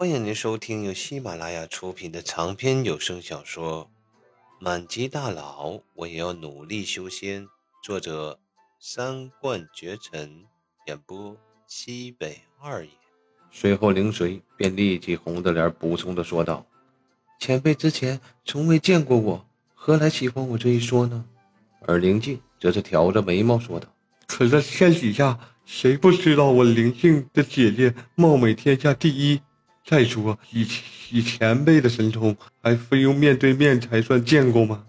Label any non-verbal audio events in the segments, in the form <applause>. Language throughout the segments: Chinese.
欢迎您收听由喜马拉雅出品的长篇有声小说《满级大佬我也要努力修仙》，作者三冠绝尘，演播西北二爷。随后，灵水便立即红着脸补充的说道：“前辈之前从未见过我，何来喜欢我这一说呢？”而灵静则是挑着眉毛说道：“可这天底下谁不知道我灵静的姐姐貌美天下第一？”再说，以以前辈的神通，还非用面对面才算见过吗？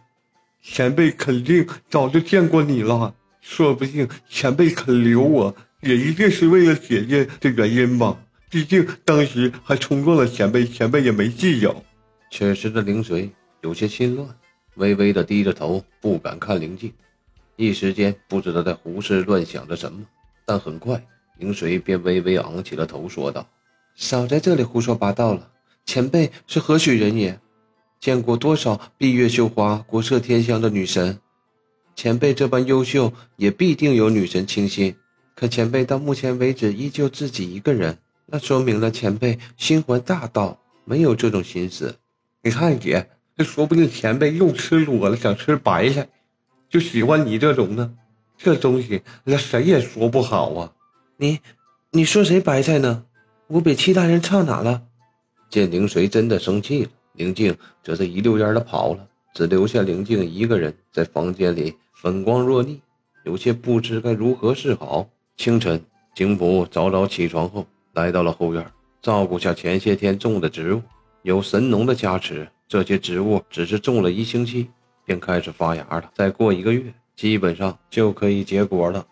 前辈肯定早就见过你了，说不定前辈肯留我，也一定是为了姐姐的原因吧。毕竟当时还冲撞了前辈，前辈也没计较。此时的灵水有些心乱，微微的低着头，不敢看灵静，一时间不知道在胡思乱想着什么。但很快，灵水便微微昂起了头，说道。少在这里胡说八道了！前辈是何许人也？见过多少闭月羞花、国色天香的女神？前辈这般优秀，也必定有女神倾心。可前辈到目前为止依旧自己一个人，那说明了前辈心怀大道，没有这种心思。你看姐，这说不定前辈又吃裸了，想吃白菜，就喜欢你这种呢。这东西那谁也说不好啊！你，你说谁白菜呢？我比其他人差哪了？见灵水真的生气了，灵静则是一溜烟的跑了，只留下灵静一个人在房间里粉光若腻，有些不知该如何是好。清晨，景普早早起床后，来到了后院，照顾下前些天种的植物。有神农的加持，这些植物只是种了一星期，便开始发芽了。再过一个月，基本上就可以结果了。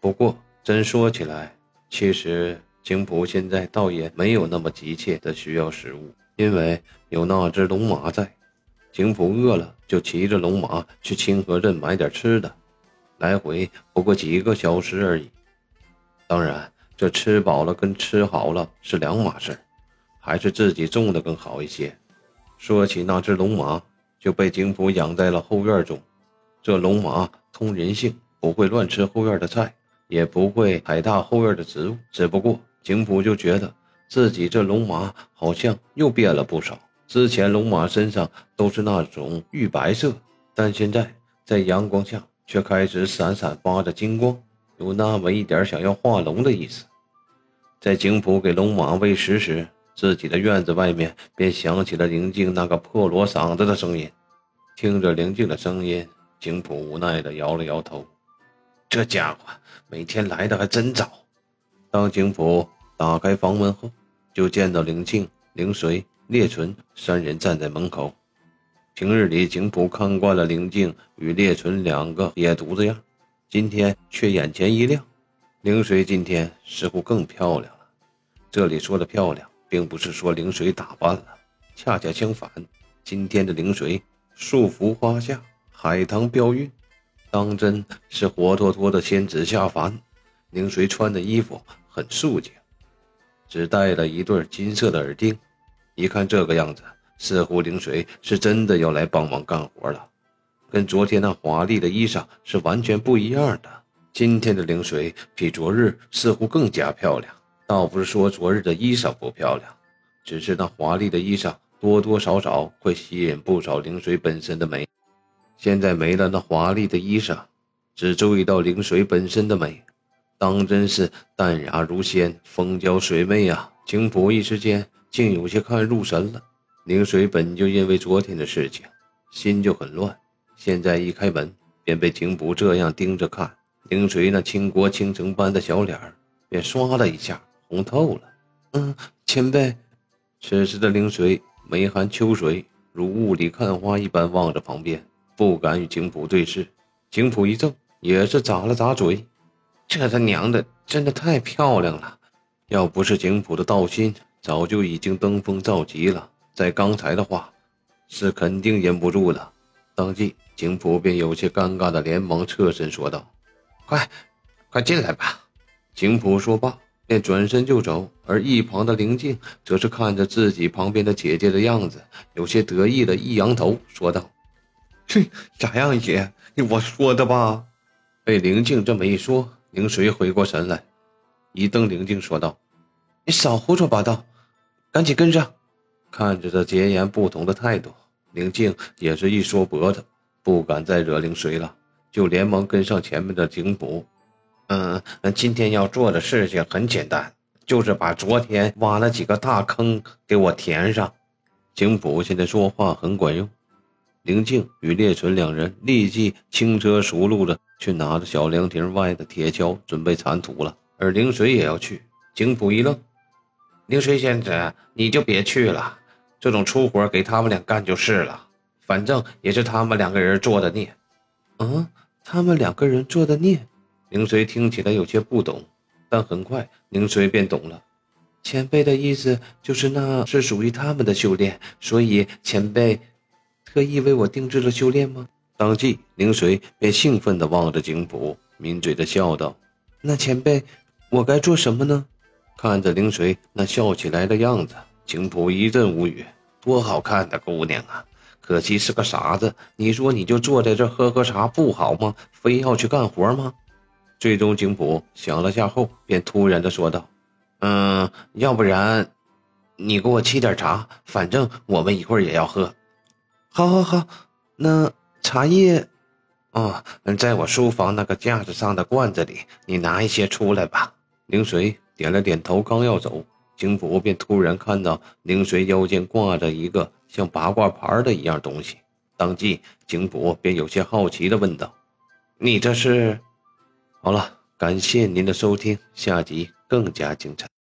不过，真说起来，其实……景普现在倒也没有那么急切的需要食物，因为有那只龙马在。景普饿了就骑着龙马去清河镇买点吃的，来回不过几个小时而已。当然，这吃饱了跟吃好了是两码事，还是自己种的更好一些。说起那只龙马，就被景普养在了后院中。这龙马通人性，不会乱吃后院的菜，也不会踩踏后院的植物，只不过。景普就觉得自己这龙马好像又变了不少。之前龙马身上都是那种玉白色，但现在在阳光下却开始闪闪发着金光，有那么一点想要化龙的意思。在景普给龙马喂食时，自己的院子外面便响起了宁静那个破锣嗓子的声音。听着宁静的声音，景普无奈地摇了摇头：“这家伙每天来的还真早。”当景普。打开房门后，就见到灵静、灵水、烈纯三人站在门口。平日里，景普看惯了灵静与烈纯两个野犊子样，今天却眼前一亮。灵水今天似乎更漂亮了。这里说的漂亮，并不是说灵水打扮了，恰恰相反，今天的灵水素服花下，海棠标韵，当真是活脱脱的仙子下凡。灵水穿的衣服很素净。只戴了一对金色的耳钉，一看这个样子，似乎灵水是真的要来帮忙干活了，跟昨天那华丽的衣裳是完全不一样的。今天的灵水比昨日似乎更加漂亮，倒不是说昨日的衣裳不漂亮，只是那华丽的衣裳多多少少会吸引不少灵水本身的美。现在没了那华丽的衣裳，只注意到灵水本身的美。当真是淡雅如仙，风娇水媚呀！景普一时间竟有些看入神了。凌水本就因为昨天的事情心就很乱，现在一开门便被景普这样盯着看，凌水那倾国倾城般的小脸儿便唰的一下红透了。嗯，前辈。此时的凌水眉含秋水，如雾里看花一般望着旁边，不敢与景普对视。景普一怔，也是咂了咂嘴。这他娘的真的太漂亮了！要不是景普的道心，早就已经登峰造极了。在刚才的话，是肯定忍不住了。当即，景普便有些尴尬的连忙侧身说道：“快，快进来吧。”景普说罢，便转身就走。而一旁的灵静则是看着自己旁边的姐姐的样子，有些得意的一扬头说道：“ <laughs> 这咋样，姐？我说的吧？”被灵静这么一说。灵水回过神来，一瞪灵静说道：“你少胡说八道！赶紧跟上！看着这截然不同的态度，宁静也是一缩脖子，不敢再惹灵水了，就连忙跟上前面的警捕。嗯，今天要做的事情很简单，就是把昨天挖了几个大坑给我填上。警捕现在说话很管用。宁静与列纯两人立即轻车熟路的去拿着小凉亭外的铁锹，准备铲土了。而灵水也要去。景普一愣：“灵水仙子，你就别去了。”这种粗活给他们俩干就是了，反正也是他们两个人做的孽。嗯，他们两个人做的孽。林水听起来有些不懂，但很快林水便懂了。前辈的意思就是那是属于他们的修炼，所以前辈特意为我定制了修炼吗？当即宁水便兴奋地望着景普，抿嘴的笑道：“那前辈，我该做什么呢？”看着宁水那笑起来的样子，景普一阵无语。多好看的姑娘啊！可惜是个傻子。你说你就坐在这喝喝茶不好吗？非要去干活吗？最终，景普想了下后，便突然的说道：“嗯，要不然，你给我沏点茶，反正我们一会儿也要喝。”“好，好，好。那茶叶……哦，在我书房那个架子上的罐子里，你拿一些出来吧。”灵水点了点头，刚要走。景府便突然看到宁水腰间挂着一个像八卦牌的一样东西，当即景府便有些好奇地问道：“你这是？”好了，感谢您的收听，下集更加精彩。